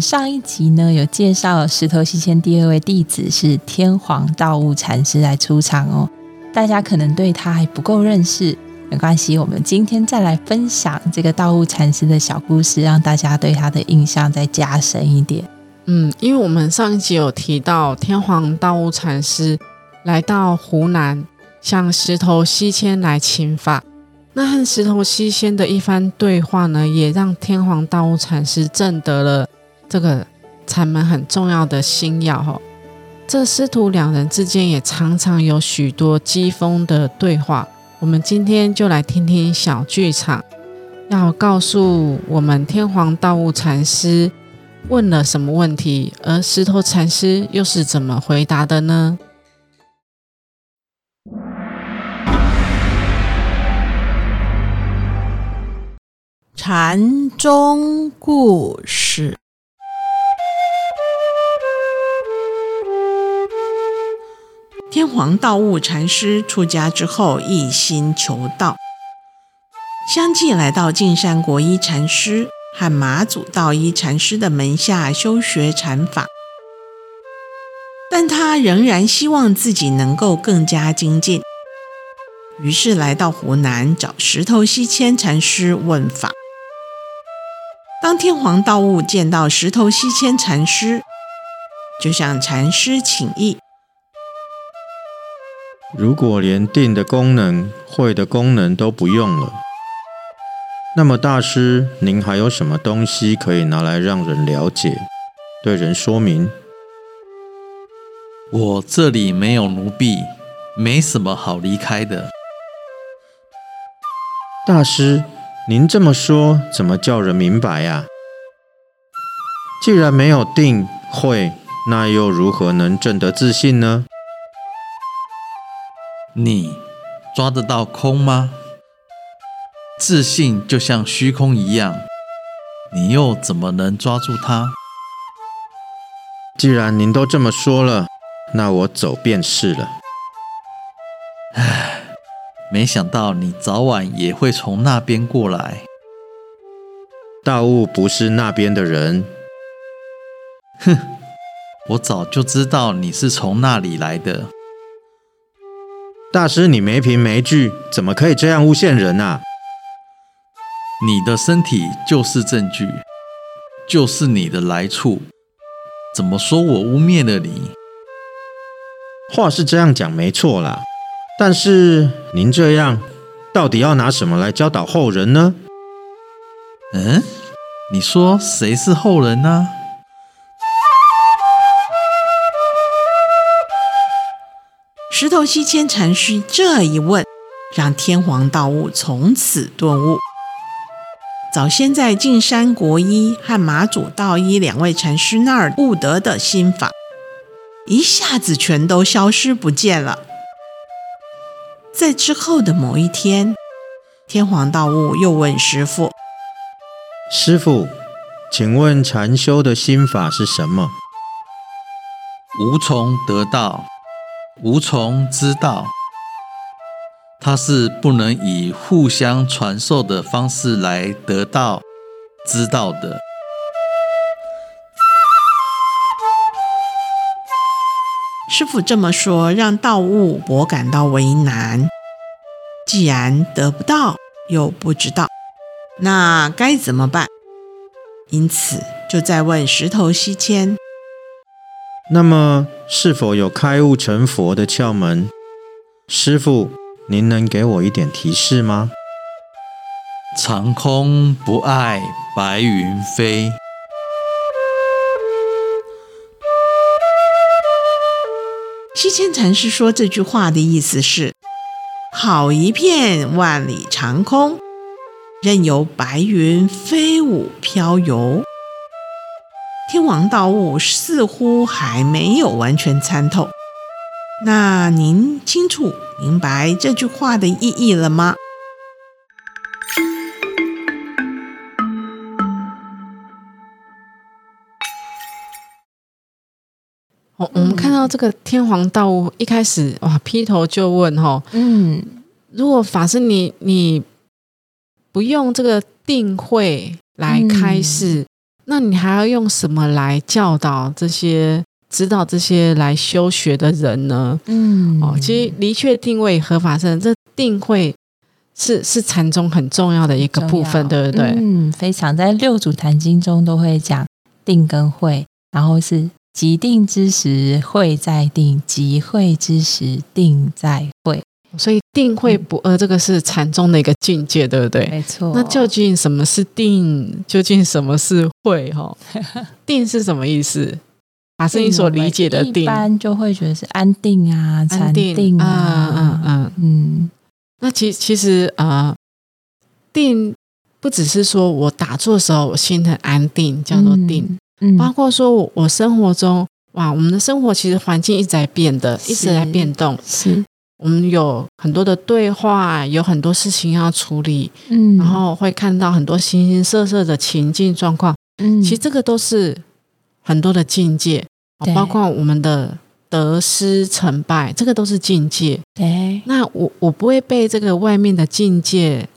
上一集呢有介绍石头西迁第二位弟子是天皇道悟禅师来出场哦，大家可能对他还不够认识，没关系，我们今天再来分享这个道悟禅师的小故事，让大家对他的印象再加深一点。嗯，因为我们上一集有提到天皇道悟禅师来到湖南向石头西迁来请法，那和石头西迁的一番对话呢，也让天皇道悟禅师证得了。这个禅门很重要的心要哈，这师徒两人之间也常常有许多机锋的对话。我们今天就来听听小剧场，要告诉我们天皇道悟禅师问了什么问题，而石头禅师又是怎么回答的呢？禅宗故事。天皇道悟禅师出家之后，一心求道，相继来到净山国一禅师和马祖道一禅师的门下修学禅法，但他仍然希望自己能够更加精进，于是来到湖南找石头西迁禅师问法。当天皇道悟见到石头西迁禅师，就向禅师请意。如果连定的功能、会的功能都不用了，那么大师，您还有什么东西可以拿来让人了解、对人说明？我这里没有奴婢，没什么好离开的。大师，您这么说，怎么叫人明白呀？既然没有定会，那又如何能证得自信呢？你抓得到空吗？自信就像虚空一样，你又怎么能抓住它？既然您都这么说了，那我走便是了。唉，没想到你早晚也会从那边过来。大雾不是那边的人。哼，我早就知道你是从那里来的。大师，你没凭没据，怎么可以这样诬陷人啊？你的身体就是证据，就是你的来处。怎么说我污蔑了你？话是这样讲没错啦，但是您这样，到底要拿什么来教导后人呢？嗯，你说谁是后人呢？石头西迁禅师这一问，让天皇道悟从此顿悟。早先在径山国一和马祖道一两位禅师那儿悟得的心法，一下子全都消失不见了。在之后的某一天，天皇道悟又问师傅：“师傅，请问禅修的心法是什么？”无从得道。无从知道，它是不能以互相传授的方式来得到知道的。师傅这么说，让道悟我感到为难。既然得不到，又不知道，那该怎么办？因此，就在问石头西迁。那么，是否有开悟成佛的窍门？师傅，您能给我一点提示吗？长空不爱白云飞。西迁禅师说这句话的意思是：好一片万里长空，任由白云飞舞飘游，天王道悟似乎还没有完全参透。那您清楚明白这句话的意义了吗？哦，我们看到这个天皇道悟一开始哇，劈头就问哈，嗯，如果法师你你不用这个定慧来开示，那你还要用什么来教导这些、指导这些来修学的人呢？嗯，哦，其实离确定位合法身，这定慧是是禅宗很重要的一个部分，对不对？嗯，非常在六祖坛经中都会讲定跟慧，然后是即定之时慧在定，即慧之时定在慧。所以定会不二，这个是禅宗的一个境界，对不对？没错。那究竟什么是定？究竟什么是会？哈，定是什么意思？法师你所理解的定，一般就会觉得是安定啊、禅定啊，嗯嗯嗯。那其其实呃，定不只是说我打坐的时候我心很安定，叫做定。嗯，包括说我我生活中，哇，我们的生活其实环境一直在变的，一直在变动。是。我们有很多的对话，有很多事情要处理，嗯，然后会看到很多形形色色的情境状况，嗯，其实这个都是很多的境界，包括我们的得失成败，这个都是境界。对，那我我不会被这个外面的境界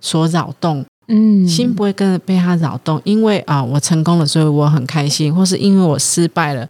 所扰动，嗯，心不会跟着被他扰动，因为啊，我成功了，所以我很开心，或是因为我失败了，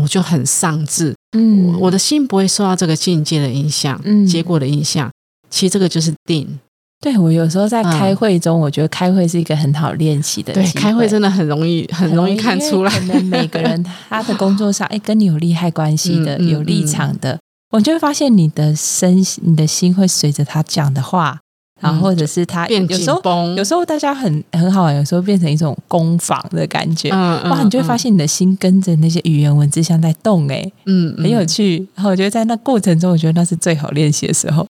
我就很丧志。嗯，我的心不会受到这个境界的影响，嗯，结果的影响。其实这个就是定。对我有时候在开会中，我觉得开会是一个很好练习的。对，开会真的很容易，很容易看出来。可能每个人 他的工作上，哎，跟你有利害关系的、有立场的，我就会发现你的身、你的心会随着他讲的话。然后或者是他有时候有时候大家很很好玩，有时候变成一种攻防的感觉，哇！你就会发现你的心跟着那些语言文字像在动，哎，嗯，很有趣。然后我觉得在那过程中，我觉得那是最好练习的时候。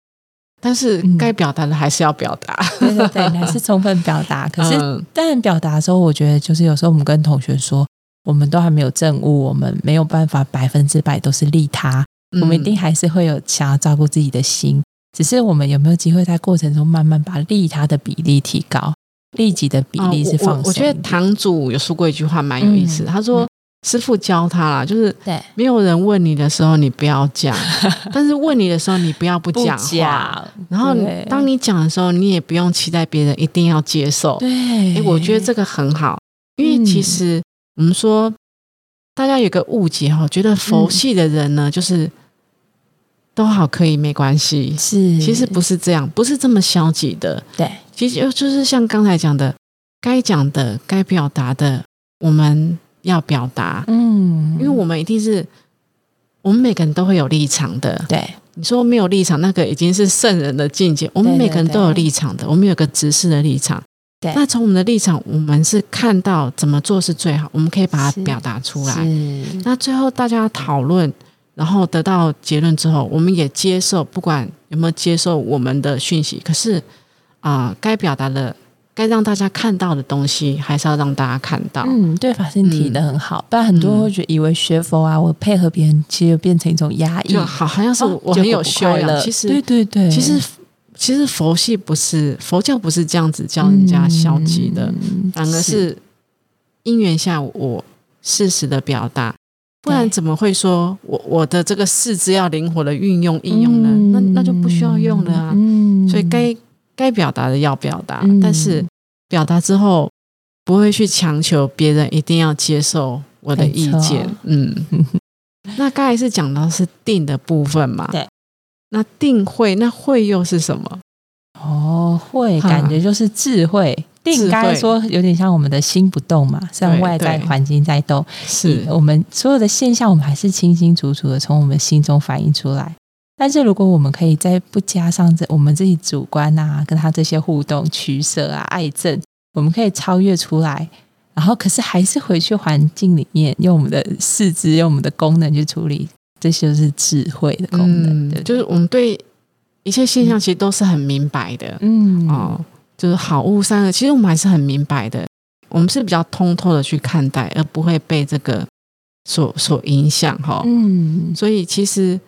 但是该表达的还是要表达，对对对，还是充分表达。可是当然表达的时候，我觉得就是有时候我们跟同学说，我们都还没有证悟，我们没有办法百分之百都是利他，我们一定还是会有想要照顾自己的心。只是我们有没有机会在过程中慢慢把利他的比例提高，利己的比例是放。我觉得堂主有说过一句话蛮有意思，他说师傅教他啦，就是对没有人问你的时候你不要讲，但是问你的时候你不要不讲话。然后当你讲的时候，你也不用期待别人一定要接受。对，哎，我觉得这个很好，因为其实我们说大家有个误解哈，觉得佛系的人呢就是。都好，可以没关系。是，其实不是这样，不是这么消极的。对，其实就是像刚才讲的，该讲的、该表达的，我们要表达。嗯，因为我们一定是，我们每个人都会有立场的。对，你说没有立场，那个已经是圣人的境界。我们每个人都有立场的，我们有个直视的立场。对，那从我们的立场，我们是看到怎么做是最好，我们可以把它表达出来。那最后大家讨论。然后得到结论之后，我们也接受，不管有没有接受我们的讯息，可是啊，该表达的、该让大家看到的东西，还是要让大家看到。嗯，对，法师提的很好，不然很多人会觉得以为学佛啊，我配合别人，其实变成一种压抑，好，好像是我很有修养。其实，对对对，其实其实佛系不是佛教，不是这样子教人家消极的，反而是因缘下我适时的表达。不然怎么会说我我的这个四肢要灵活的运用应用呢？那那就不需要用了啊。所以该该表达的要表达，但是表达之后不会去强求别人一定要接受我的意见。嗯，那刚才是讲到是定的部分嘛？对。那定慧，那慧又是什么？哦，慧感觉就是智慧。定刚才说有点像我们的心不动嘛，虽然外在环境在动，是我们所有的现象，我们还是清清楚楚的从我们心中反映出来。但是如果我们可以再不加上这我们自己主观啊，跟他这些互动取舍啊、爱憎，我们可以超越出来。然后可是还是回去环境里面，用我们的四肢、用我们的功能去处理，这就是智慧的功能。就是我们对一切现象其实都是很明白的。嗯哦。就是好物三个，其实我们还是很明白的。我们是比较通透的去看待，而不会被这个所所影响哈。嗯，所以其实，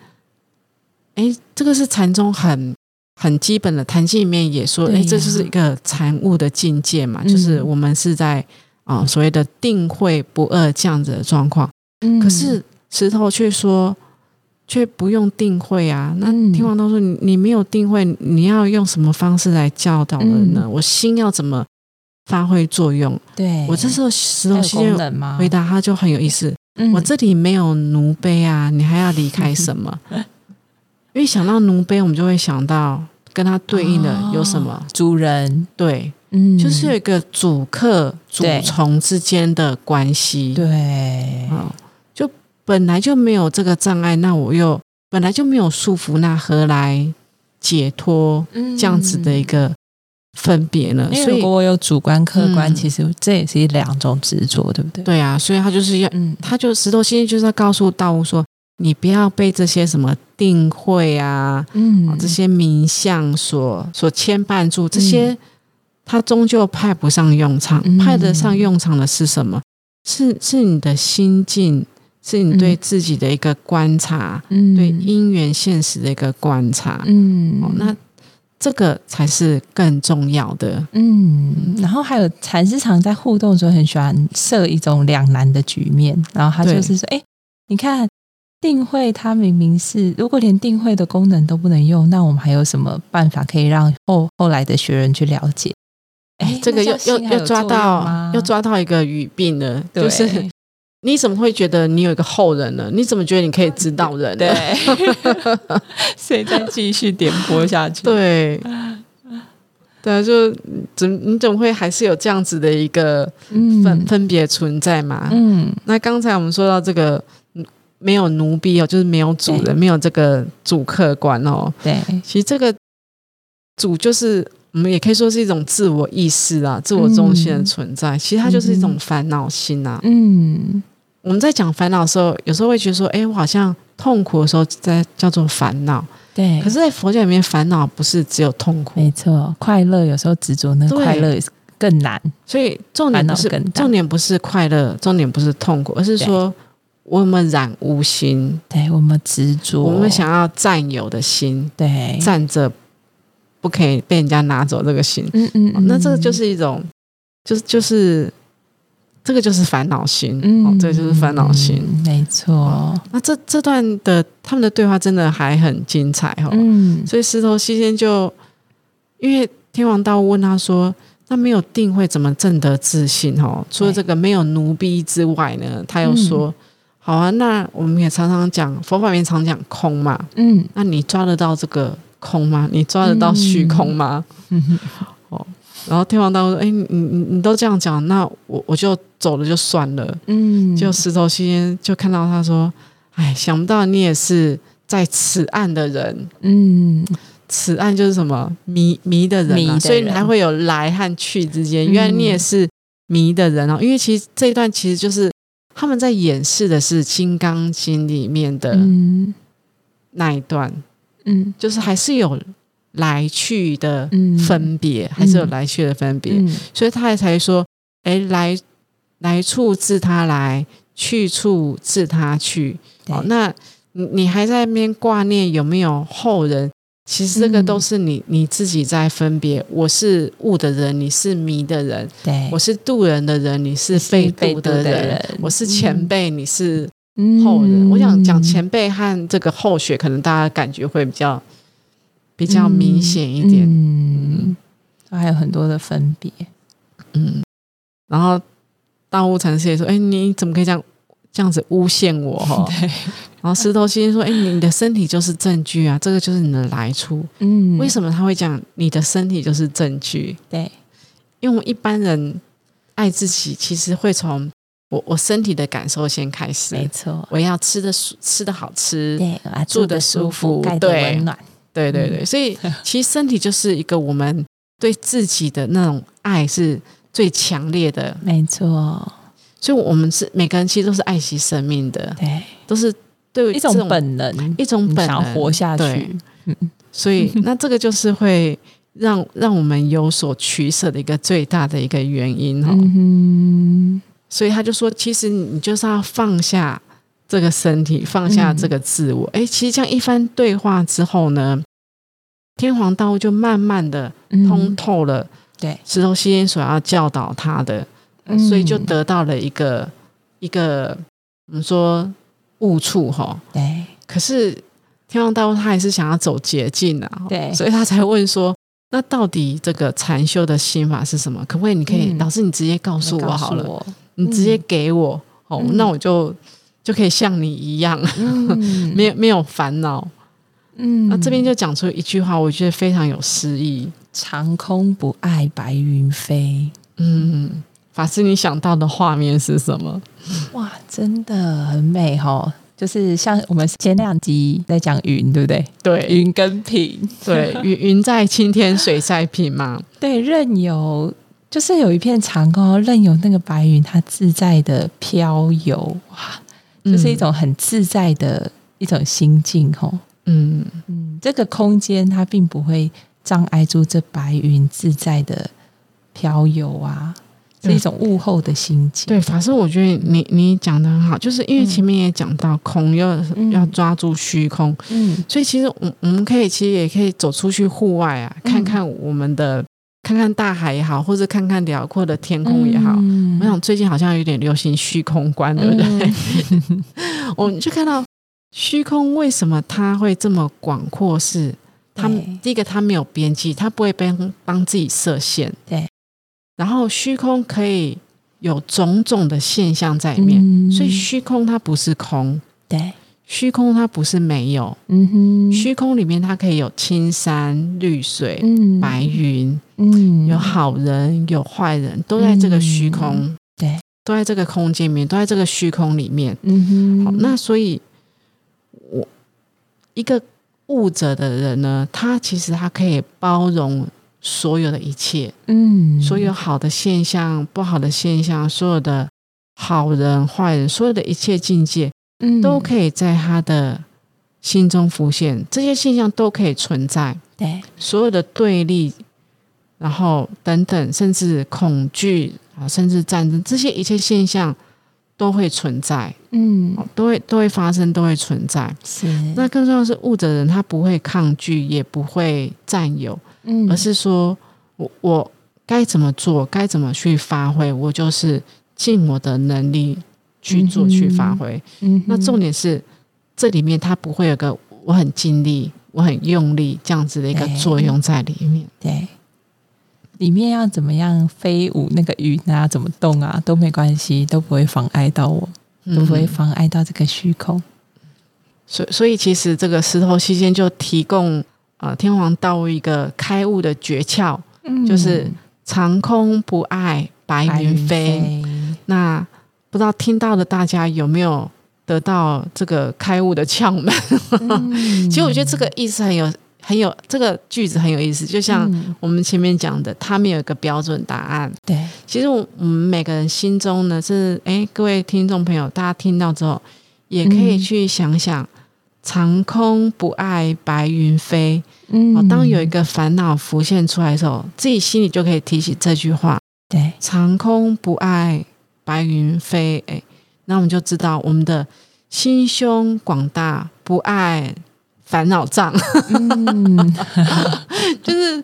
哎，这个是禅宗很很基本的，禅经里面也说，哎，这就是一个禅悟的境界嘛，嗯就是我们是在啊、所谓的定慧不二这样子的状况。嗯可是石头却说，却不用定慧啊。那嗯天王都说你你没有定慧，你要用什么方式来教导人呢？嗯我心要怎么发挥作用？对我这时候石头西就能吗？回答他就很有意思。嗯我这里没有奴婢啊，你还要离开什么？因为想到奴婢，我们就会想到跟他对应的有什么？主人，对，嗯，就是有一个主客、主对从之间的关系。对，啊、就本来就没有这个障碍，那我又本来就没有束缚，那何来解脱嗯这样子的一个分别呢？因所以如果我有主观客观，嗯其实这也是两种执着，对不对？对啊，所以他就是要，嗯，他就石头先生就是要告诉道悟说，你不要被这些什么定慧啊、嗯啊这些名相所所牵绊住，这些他终究派不上用场。嗯派得上用场的是什么？是是你的心境，是你对嗯。自己的一个观察，嗯。对因缘现实的一个观察。嗯。哦，那这个才是更重要的。嗯，然后还有禅师常在互动的时候很喜欢设一种两难的局面，然后他就是说，哎，你看定慧，它明明是如果连定慧的功能都不能用，那我们还有什么办法可以让后后来的学人去了解？哎，这个又又又抓到又抓到一个语病了，对。就是你怎么会觉得你有一个后人呢？你怎么觉得你可以指导人呢？对，所以再继续点播下去。对，对啊，就怎你怎么会还是有这样子的一个分、嗯分别存在嘛？嗯那刚才我们说到这个嗯没有奴婢哦，就是没有主人，没有这个主客观哦。对，其实这个主就是我们也可以说是一种自我意识啊，自我中心的存在。其实它就是一种烦恼心啊。嗯我们在讲烦恼的时候，有时候会觉得说，哎，我好像痛苦的时候在叫做烦恼。对，可是，在佛教里面，烦恼不是只有痛苦，没错，快乐有时候执着那快乐更难。所以重点不是更重点不是快乐，重点不是痛苦，而是说我们染污心，对我们执着，我们想要占有的心，对，占着不可以被人家拿走这个心，嗯嗯哦那这个就是一种，就是就是这个就是烦恼心，嗯哦，这个就是烦恼心。嗯没错，那这这段的他们的对话真的还很精彩哦，嗯所以石头西仙就因为天王道问他说：“那没有定会怎么证得自信？”哦，除了这个没有奴婢之外呢，他又说：“好啊，那我们也常常讲佛法里面常讲空嘛，嗯那你抓得到这个空吗？你抓得到虚空吗？”然后天王道说：“哎，你你你都这样讲，那我我就走了就算了。”嗯，就石头西仙就看到他说：“哎，想不到你也是在此岸的人。”嗯。此岸就是什么？迷迷的人、啊，迷的所以你还会有来和去之间。嗯。原来你也是迷的人哦，因为其实这一段其实就是他们在演示的是《金刚经》里面的嗯。那一段，嗯。就是还是有来去的嗯分别，还是有来去的分别，嗯所以他才说：哎，来来处自他来，去处自他去。哦，那你你还在那边挂念有没有后人？其实这个嗯都是你、你自己在分别。我是悟的人，你是迷的人；对，我是渡人的人，你是被渡的人；我是前辈，你是嗯后人。我想讲前辈和这个后学，可能大家感觉会比较比较明显一点。嗯，还有很多的分别，嗯，然后大雾禅师也说：“哎，你怎么可以这样这样子诬陷我？哈。”对，然后石头先生说：“哎，你的身体就是证据啊，这个就是你的来处。嗯为什么他会讲你的身体就是证据？对，因为我们一般人爱自己，其实会从我我身体的感受先开始没。错，我要吃的舒吃的好吃，对，啊住的舒舒服服，盖的对温暖，对对对，所以其实身体就是一个我们对自己的那种爱是最强烈的。没错，所以我们是每个人其实都是爱惜生命的，对，都是对一种本能，一种想本能活下去，嗯。所以那这个就是会让 让我们有所取舍的一个最大的一个原因哦。嗯所以他就说，其实你就是要放下这个身体，放下这个自我。哎、其实这样一番对话之后呢，天皇道悟就慢慢的，通透了对，石头西烟所要教导他的，嗯所以就得到了一个一个我们说误触哈。对可是天皇道悟他还是想要走捷径啊，对所以他才问说。那到底这个禅修的心法是什么？可不可以？你可以，嗯老师你直接告诉我好了。我你直接给我、哦，嗯那我就就可以像你一样，嗯 没有没有烦恼。嗯那这边就讲出一句话，我觉得非常有诗意。长空不爱白云飞，嗯，法师，你想到的画面是什么？哇，真的很美哦、就是像我们前两集在讲云，对不对？对云跟平，对，云 云在青天，水在平嘛。对，任由就是有一片长空，任由那个白云它自在的飘游，哇，就是一种很自在的一种心境哦。嗯，嗯嗯，这个空间它并不会障碍住这白云自在的飘游啊，是一种物候的心境。对，法师，我觉得你你讲的很好，就是因为嗯前面也讲到空要、嗯要抓住虚空，嗯所以其实我我们可以其实也可以走出去户外啊，嗯看看我们的。看看大海也好，或者看看辽阔的天空也好，嗯我想最近好像有点流行虚空观，对不对？我们就看到虚空为什么它会这么广阔？是它对第一个它没有边际，它不会帮帮自己设限。对，然后虚空可以有种种的现象在里面，嗯。所以虚空它不是空，对，虚空它不是没有，嗯哼，虚空里面它可以有青山绿水、嗯。白云，嗯。有好人有坏人，都在这个虚空。对，都在这个空间里面，都在这个虚空里面。嗯哼，好，那所以，我一个悟者的人呢，他其实他可以包容所有的一切，嗯。所有好的现象、不好的现象，所有的好人、坏人，所有的一切境界，嗯。都可以在他的心中浮现。这些现象都可以存在，对，所有的对立，然后等等，甚至恐惧啊，甚至战争，这些一切现象都会存在，嗯哦都会都会发生，都会存在。是那更重要的是，悟的人他不会抗拒，也不会占有，嗯而是说我我该怎么做，该怎么去发挥，我就是尽我的能力去做、嗯去发挥。嗯那重点是，这里面它不会有个我很尽力、我很用力这样子的一个作用在里面。对。里面要怎么样飞舞，那个云啊，怎么动啊，都没关系，都不会妨碍到我，都不会嗯妨碍到这个虚空。所以所以其实这个石头期间就提供呃天皇道一个开悟的诀窍，嗯就是长空不爱白白云飞。那不知道听到的大家有没有得到这个开悟的窍门？嗯其实我觉得这个意思很有很有这个句子很有意思，就像嗯我们前面讲的，它没有一个标准答案。对，其实我我们每个人心中呢，是哎，各位听众朋友，大家听到之后，也可以嗯去想想，长空不爱白云飞。嗯哦，当有一个烦恼浮现出来的时候，自己心里就可以提起这句话：对，长空不爱白云飞。哎，那我们就知道我们的心胸广大，不爱烦恼障。嗯，就是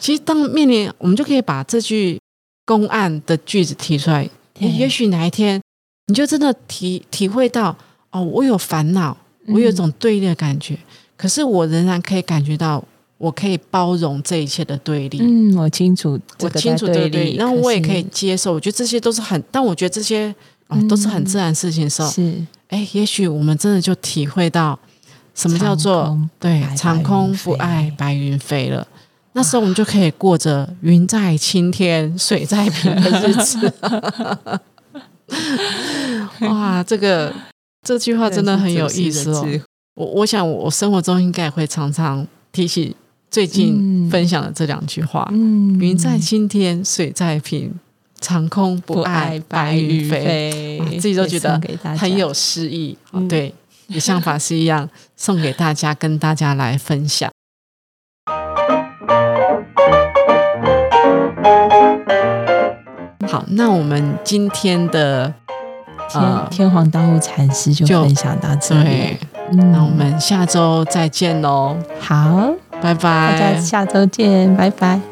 其实当面临，我们就可以把这句公案的句子提出来。对也许哪一天，你就真的体体会到，哦，我有烦恼，我有一种对立的感觉，可是我仍然可以感觉到，我可以包容这一切的对立。嗯，我清楚我清楚这个对立，然后我也可以接受。我觉得这些都是很，但我觉得这些哦都是很自然的事情的时候，是哎，也许我们真的就体会到什么叫做对长空不爱白云飞了。那时候我们就可以过着云在青天、水在平的日子。哇，这个这句话真的很有意思哦。我我想我生活中应该也会常常提起最近嗯。分享的这两句话：嗯。云在青天，水在平，长空不爱白云飞。自己都觉得很有诗意，嗯对，也像法师一样送给大家跟大家来分享。好那我们今天的天天皇当务禅师就分享到这里。那我们下周再见喽好。拜拜。大家下周见拜拜。